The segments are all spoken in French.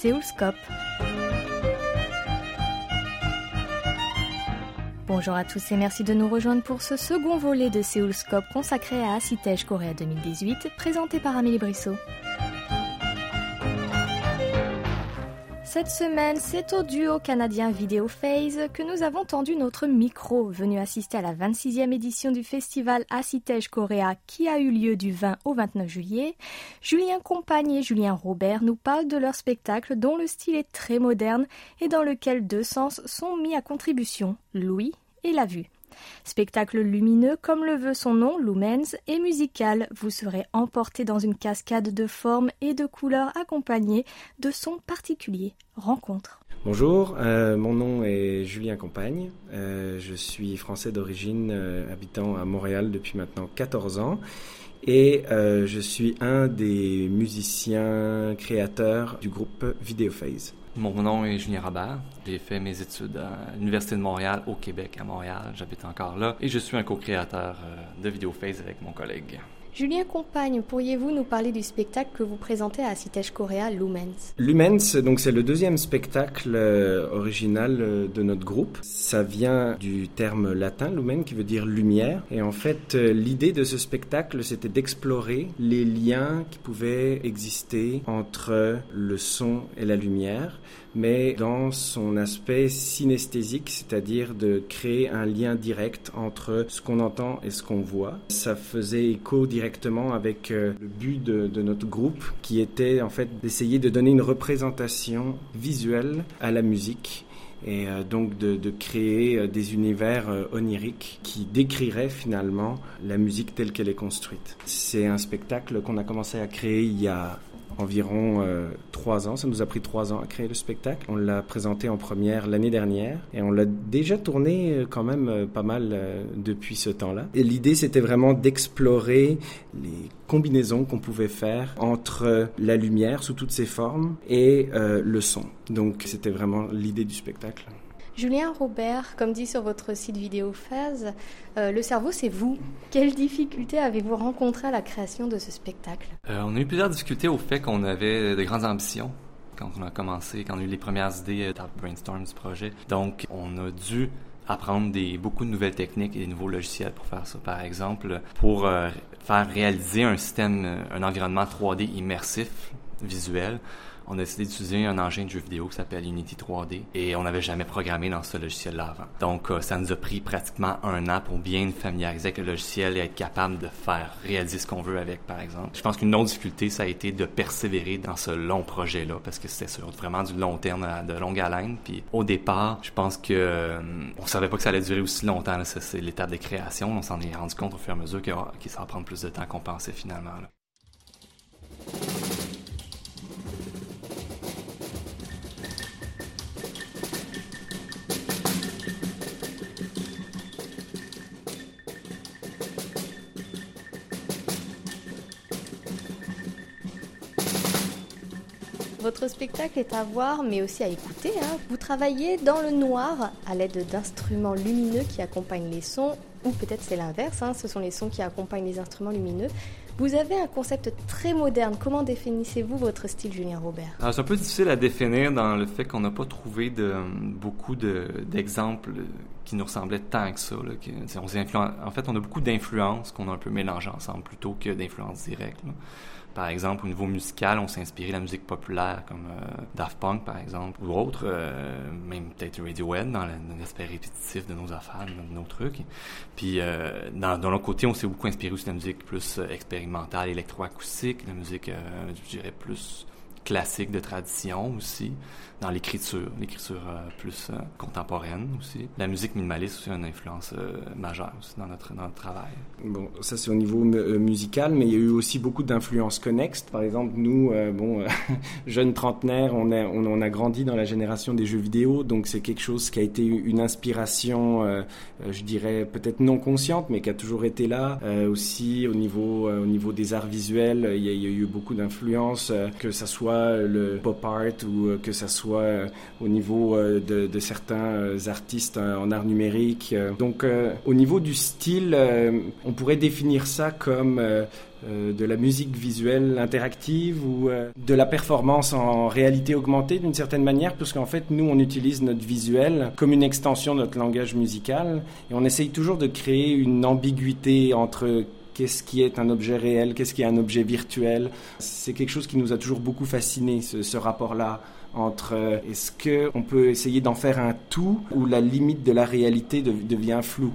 Séoulscope. Bonjour à tous et merci de nous rejoindre pour ce second volet de Séoulscope consacré à Acitège Corée 2018, présenté par Amélie Brissot. Cette semaine, c'est au duo canadien Video Phase que nous avons tendu notre micro, venu assister à la 26e édition du festival Acitège Coréa qui a eu lieu du 20 au 29 juillet. Julien Compagne et Julien Robert nous parlent de leur spectacle dont le style est très moderne et dans lequel deux sens sont mis à contribution, l'ouïe et la vue. Spectacle lumineux comme le veut son nom, Lumens, et musical, vous serez emporté dans une cascade de formes et de couleurs accompagnées de sons particuliers. Rencontre. Bonjour, euh, mon nom est Julien Compagne. Euh, je suis français d'origine, euh, habitant à Montréal depuis maintenant 14 ans. Et je suis un des musiciens créateurs du groupe Videophase. Mon nom est Julien Robert. J'ai fait mes études à l'Université de Montréal, au Québec, à Montréal. J'habite encore là. Et je suis un co-créateur euh, de Videophase avec mon collègue. Julien Compagne, pourriez-vous nous parler du spectacle que vous présentez à Citège Coréa, Lumens? Lumens, donc c'est le deuxième spectacle euh, original euh, de notre groupe. Ça vient du terme latin lumen qui veut dire lumière. Et en fait, euh, l'idée de ce spectacle, c'était d'explorer les liens qui pouvaient exister entre le son et la lumière mais dans son aspect synesthésique, c'est-à-dire de créer un lien direct entre ce qu'on entend et ce qu'on voit. Ça faisait écho directement avec euh, le but de, notre groupe, qui était en fait d'essayer de donner une représentation visuelle à la musique et euh, donc de, de, créer euh, des univers oniriques qui décriraient finalement la musique telle qu'elle est construite. C'est un spectacle qu'on a commencé à créer il y a environ euh, trois ans. Ça nous a pris trois ans à créer le spectacle. On l'a présenté en première l'année dernière et on l'a déjà tourné euh, quand même euh, pas mal depuis ce temps-là. Et l'idée, c'était vraiment d'explorer les combinaisons qu'on pouvait faire entre la lumière sous toutes ses formes et le son. Donc, c'était vraiment l'idée du spectacle. Julien Robert, comme dit sur votre site vidéo Phase, euh, le cerveau c'est vous. Quelles difficultés avez-vous rencontrées à la création de ce spectacle? Euh, On a eu plusieurs difficultés au fait qu'on avait de grandes ambitions quand on a commencé, quand on a eu les premières idées euh, dans le brainstorm du projet. Donc on a dû apprendre des, beaucoup de nouvelles techniques et des nouveaux logiciels pour faire ça. Par exemple, pour faire réaliser un système, un environnement 3D immersif, visuel, on a décidé d'utiliser un engin de jeu vidéo qui s'appelle Unity 3D et on n'avait jamais programmé dans ce logiciel-là avant. Donc, euh, ça nous a pris pratiquement un an pour bien familiariser avec le logiciel et être capable de faire réaliser ce qu'on veut avec, par exemple. Je pense qu'une autre difficulté, ça a été de persévérer dans ce long projet-là parce que c'était sur vraiment du long terme, de longue haleine. Puis, au départ, je pense que euh, on savait pas que ça allait durer aussi longtemps. C'est l'étape de création. On s'en est rendu compte au fur et à mesure que, que ça prendre plus de temps qu'on pensait finalement. Votre spectacle est à voir, mais aussi à écouter. Hein. Vous travaillez dans le noir à l'aide d'instruments lumineux qui accompagnent les sons, ou peut-être c'est l'inverse, hein. ce sont les sons qui accompagnent les instruments lumineux. Vous avez un concept très moderne. Comment définissez-vous votre style, Julien Robert? C'est un peu difficile à définir dans le fait qu'on n'a pas trouvé beaucoup d'exemples qui nous ressemblaient tant que ça. en fait, on a beaucoup d'influences qu'on a un peu mélangées ensemble plutôt que d'influences directes. Par exemple, au niveau musical, on s'est inspiré de la musique populaire comme euh, Daft Punk, par exemple, ou autre, euh, même peut-être Radiohead dans l'aspect répétitif de nos affaires, de nos trucs. Puis, euh, dans, de l'autre côté, on s'est beaucoup inspiré aussi de la musique plus expérimentale, électroacoustique, la musique, je dirais, plus classique de tradition aussi, dans l'écriture, l'écriture euh, plus euh, contemporaine aussi. La musique minimaliste aussi a une influence euh, majeure dans notre, dans travail. Bon, ça c'est au niveau musical, mais il y a eu aussi beaucoup d'influences connexes. Par exemple, nous, bon, jeunes trentenaires, on a, on, a grandi dans la génération des jeux vidéo, donc c'est quelque chose qui a été une inspiration, je dirais peut-être non consciente, mais qui a toujours été là. aussi au niveau, au niveau des arts visuels, il y a, il y a eu beaucoup d'influences, que ça soit le pop art ou que ça soit au niveau de, de certains artistes en art numérique. Donc au niveau du style, on pourrait définir ça comme euh, de la musique visuelle interactive ou euh, de la performance en réalité augmentée d'une certaine manière, puisqu'en fait, nous, on utilise notre visuel comme une extension de notre langage musical et on essaye toujours de créer une ambiguïté entre qu'est-ce qui est un objet réel, qu'est-ce qui est un objet virtuel. C'est quelque chose qui nous a toujours beaucoup fasciné, ce, rapport-là entre euh, est-ce qu'on peut essayer d'en faire un tout ou la limite de la réalité devient floue?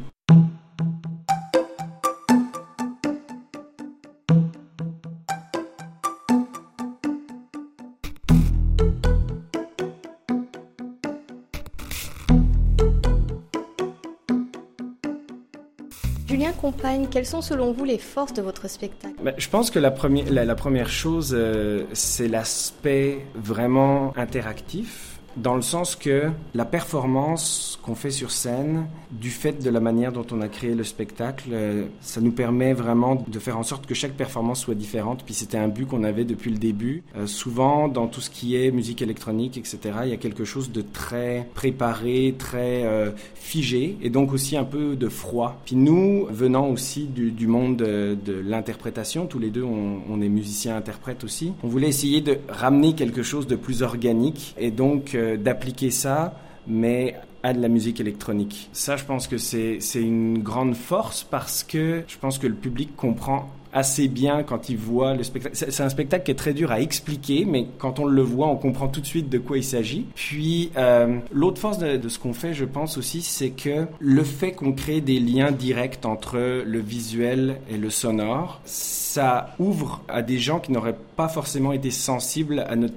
Quelles sont selon vous les forces de votre spectacle? Ben, Je pense que la première, chose, euh, c'est l'aspect vraiment interactif dans le sens que la performance qu'on fait sur scène, du fait de la manière dont on a créé le spectacle, euh, ça nous permet vraiment de faire en sorte que chaque performance soit différente. Puis c'était un but qu'on avait depuis le début. Euh, souvent, dans tout ce qui est musique électronique, etc., il y a quelque chose de très préparé, très euh, figé, et donc aussi un peu de froid. Puis nous, venant aussi du, monde de, l'interprétation, tous les deux, on, est musiciens-interprètes aussi, on voulait essayer de ramener quelque chose de plus organique, et donc d'appliquer ça, mais à de la musique électronique. Ça, je pense que c'est une grande force parce que je pense que le public comprend assez bien quand il voit le spectacle. C'est un spectacle qui est très dur à expliquer, mais quand on le voit, on comprend tout de suite de quoi il s'agit. Puis, euh, l'autre force de ce qu'on fait, je pense aussi, c'est que le fait qu'on crée des liens directs entre le visuel et le sonore, ça ouvre à des gens qui n'auraient pas forcément été sensibles à notre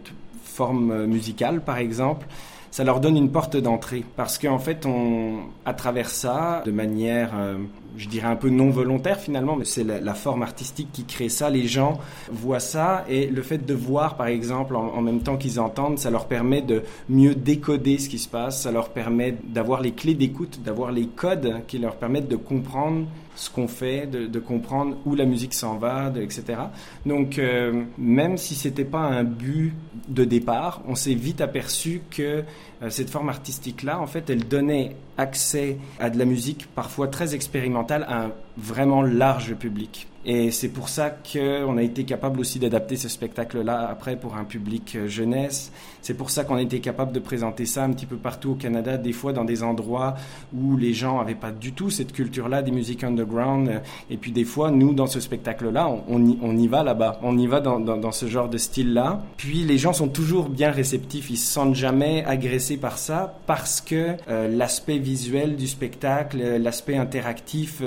forme musicale, par exemple, ça leur donne une porte d'entrée. Parce qu'en fait, on, à travers ça, de manière, euh, je dirais un peu non volontaire finalement, mais c'est la, forme artistique qui crée ça. Les gens voient ça et le fait de voir, par exemple, en, même temps qu'ils entendent, ça leur permet de mieux décoder ce qui se passe. Ça leur permet d'avoir les clés d'écoute, d'avoir les codes qui leur permettent de comprendre ce qu'on fait, de, comprendre où la musique s'en va, etc. Donc, euh, même si c'était pas un but de départ, on s'est vite aperçu que euh, cette forme artistique-là, en fait, elle donnait accès à de la musique parfois très expérimentale à vraiment large public. Et c'est pour ça qu'on a été capable aussi d'adapter ce spectacle-là après pour un public euh, jeunesse. C'est pour ça qu'on a été capable de présenter ça un petit peu partout au Canada, des fois dans des endroits où les gens n'avaient pas du tout cette culture-là des musiques underground. Et puis des fois, nous, dans ce spectacle-là, on, y, va là-bas. On y va dans, ce genre de style-là. Puis les gens sont toujours bien réceptifs. Ils se sentent jamais agressés par ça parce que euh, l'aspect visuel du spectacle, euh, l'aspect interactif,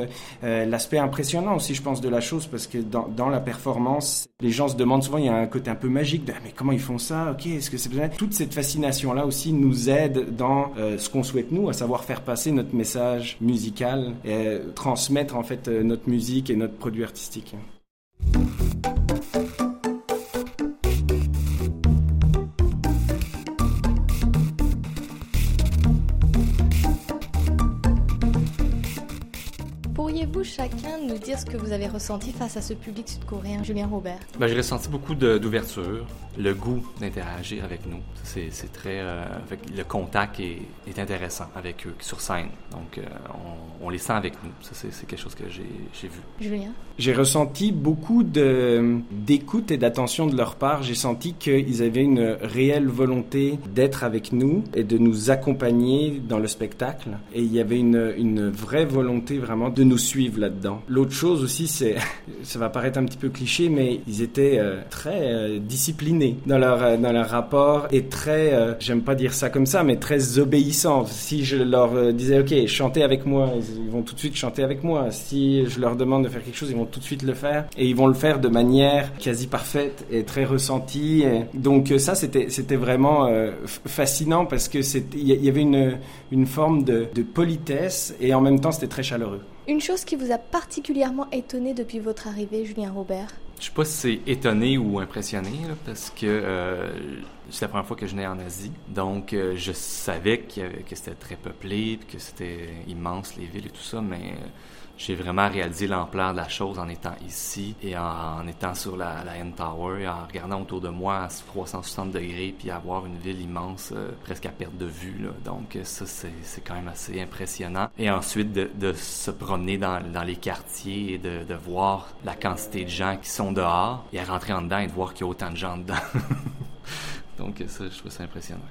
l'aspect impressionnant aussi, je pense, de la chose parce que dans, la performance, les gens se demandent souvent, il y a un côté un peu magique mais comment ils font ça? Ok, est-ce que c'est Toute cette fascination-là aussi nous aide dans euh, ce qu'on souhaite nous, à savoir faire passer notre message musical et transmettre en fait euh, notre musique et notre produit artistique. konuşsak. Nous dire ce que vous avez ressenti face à ce public sud-coréen, Julien Robert? Ben, J'ai ressenti beaucoup d'ouverture, le goût d'interagir avec nous. C'est très. Euh, le contact est, est, intéressant avec eux sur scène. Donc, euh, on, on, les sent avec nous. Ça, c'est quelque chose que j'ai vu. Julien? J'ai ressenti beaucoup d'écoute et d'attention de leur part. J'ai senti qu'ils avaient une réelle volonté d'être avec nous et de nous accompagner dans le spectacle. Et il y avait une, une vraie volonté vraiment de nous suivre là-dedans. L'autre chose aussi, ça va paraître un petit peu cliché, mais ils étaient euh, très euh, disciplinés dans leur, euh, dans leur rapport et très, j'aime pas dire ça comme ça, mais très obéissants. Si je leur disais, OK, chantez avec moi, ils vont tout de suite chanter avec moi. Si je leur demande de faire quelque chose, ils vont tout de suite le faire. Et ils vont le faire de manière quasi parfaite et très ressentie. donc ça, c'était, c'était vraiment fascinant parce que il y avait une, une forme de politesse et en même temps, c'était très chaleureux. Une chose qui vous a particulièrement étonné depuis votre arrivée, Julien Robert? Je sais pas si c'est étonné ou impressionné, parce que euh, c'est la première fois que je venais en Asie. Donc, je savais que, que c'était très peuplé, que c'était immense les villes et tout ça, mais j'ai vraiment réalisé l'ampleur de la chose en étant ici et en, étant sur la, la N Tower et en regardant autour de moi à 360 degrés puis avoir une ville immense euh, presque à perte de vue. Là. Donc ça, c'est quand même assez impressionnant. Et ensuite, de, de se promener dans, dans, les quartiers et de, de, voir la quantité de gens qui sont dehors et à rentrer en dedans et de voir qu'il y a autant de gens dedans. Donc ça, je trouve ça impressionnant.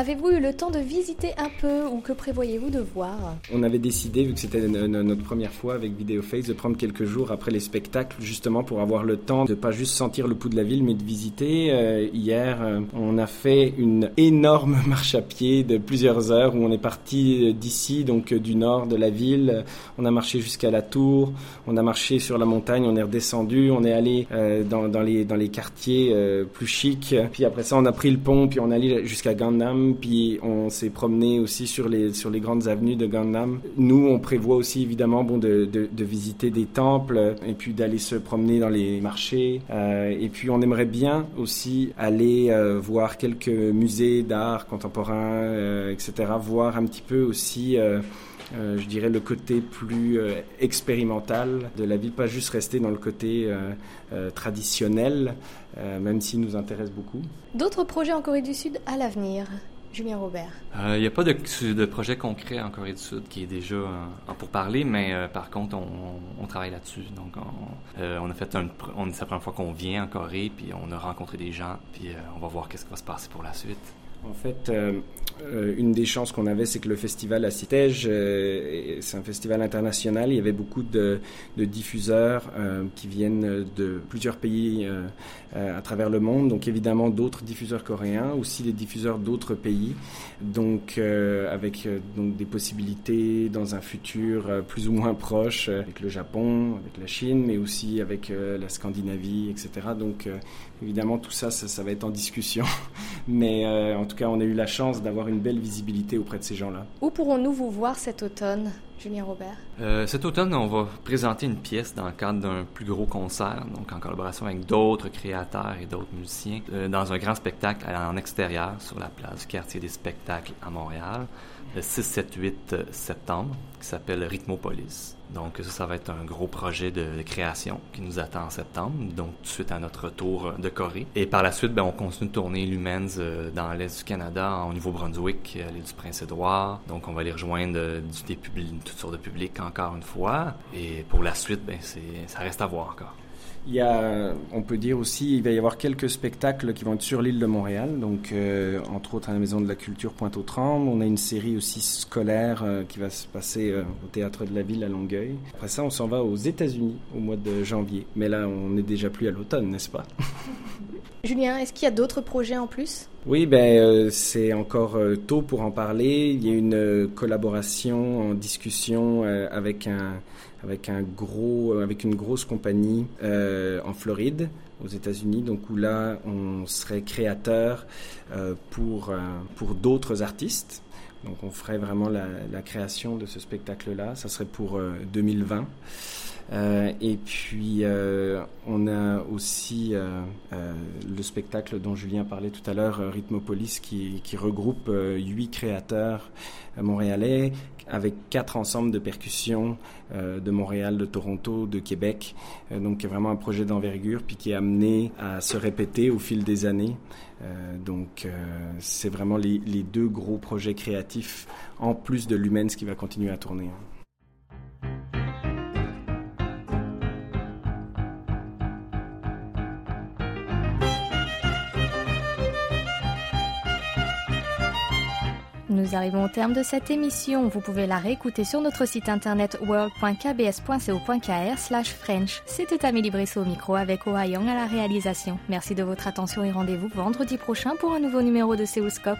Avez-vous eu le temps de visiter un peu ou que prévoyez-vous de voir? On avait décidé, vu que c'était notre première fois avec VideoFace, de prendre quelques jours après les spectacles justement pour avoir le temps de pas juste sentir le pouls de la ville mais de visiter. Euh, hier, euh, on a fait une énorme marche à pied de plusieurs heures où on est parti d'ici, donc euh, du nord de la ville. On a marché jusqu'à la tour, on a marché sur la montagne, on est redescendu, on est allé dans, les, quartiers plus chics. Puis après ça, on a pris le pont, puis on est allé jusqu'à Puis on s'est promené aussi sur les, sur les grandes avenues de Gangnam. Nous, on prévoit aussi évidemment bon, de, de, visiter des temples et puis d'aller se promener dans les marchés. Euh, et puis on aimerait bien aussi aller euh, voir quelques musées d'art contemporain, euh, etc. Voir un petit peu aussi... je dirais le côté plus expérimental de la ville, pas juste rester dans le côté traditionnel, même s'il nous intéresse beaucoup. D'autres projets en Corée du Sud à l'avenir? Julien Robert. Il euh, n'y a pas de, projet concret en Corée du Sud qui est déjà en, pour parler, mais euh, par contre, on, travaille là-dessus. Donc, on, euh, a fait on, c'est la première fois qu'on vient en Corée, puis on a rencontré des gens, puis on va voir qu'est-ce qui va se passer pour la suite. En fait, euh, une des chances qu'on avait, c'est que le festival à Citège, euh, c'est un festival international. Il y avait beaucoup de, diffuseurs euh, qui viennent de plusieurs pays à travers le monde. Donc évidemment d'autres diffuseurs coréens, aussi des diffuseurs d'autres pays. Donc avec donc des possibilités dans un futur plus ou moins proche avec le Japon, avec la Chine, mais aussi avec la Scandinavie, etc. Donc évidemment tout ça, ça, ça, va être en discussion. mais en tout cas, on a eu la chance d'avoir une belle visibilité auprès de ces gens-là. Où pourrons-nous vous voir cet automne? Julien Robert euh, Cet automne, on va présenter une pièce dans le cadre d'un plus gros concert, donc en collaboration avec d'autres créateurs et d'autres musiciens, euh, dans un grand spectacle en extérieur sur la place du quartier des spectacles à Montréal, le 6, 7, 8 septembre, qui s'appelle Rhythmopolis. Donc ça, ça va être un gros projet de, création qui nous attend en septembre, donc suite à notre retour de Corée. Et par la suite, ben, on continue de tourner Lumens euh, dans l'est du Canada, au Nouveau-Brunswick, à l'île du Prince-Édouard. Donc on va aller rejoindre euh, des toutes sortes de publics encore une fois. Et pour la suite, ben, ça reste à voir encore. Il y a, on peut dire aussi, il va y avoir quelques spectacles qui vont être sur l'île de Montréal, donc euh, entre autres à la Maison de la Culture Pointe-aux-Trembles. On a une série aussi scolaire euh, qui va se passer euh, au Théâtre de la Ville à Longueuil. Après ça, on s'en va aux États-Unis au mois de janvier. Mais là, on n'est déjà plus à l'automne, n'est-ce pas? Julien, est-ce qu'il y a d'autres projets en plus? Oui, ben c'est encore tôt pour en parler. Il y a une collaboration en discussion avec un avec un gros, euh, avec une grosse compagnie euh, en Floride, aux États-Unis, donc où là on serait créateur euh, pour pour d'autres artistes. Donc on ferait vraiment la, la création de ce spectacle-là. Ça serait pour 2020. Euh, et puis, euh, on a aussi euh, le spectacle dont Julien parlait tout à l'heure, Rhythmopolis, qui, regroupe huit créateurs montréalais avec quatre ensembles de percussions de Montréal, de Toronto, de Québec. donc, vraiment un projet d'envergure, puis qui est amené à se répéter au fil des années. donc, c'est vraiment les, deux gros projets créatifs, en plus de Lumens qui va continuer à tourner. Nous arrivons au terme de cette émission. Vous pouvez la réécouter sur notre site internet world.kbs.co.kr slash French. C'était Amélie Bressot au micro avec Young à la réalisation. Merci de votre attention et rendez-vous vendredi prochain pour un nouveau numéro de Seoulscope.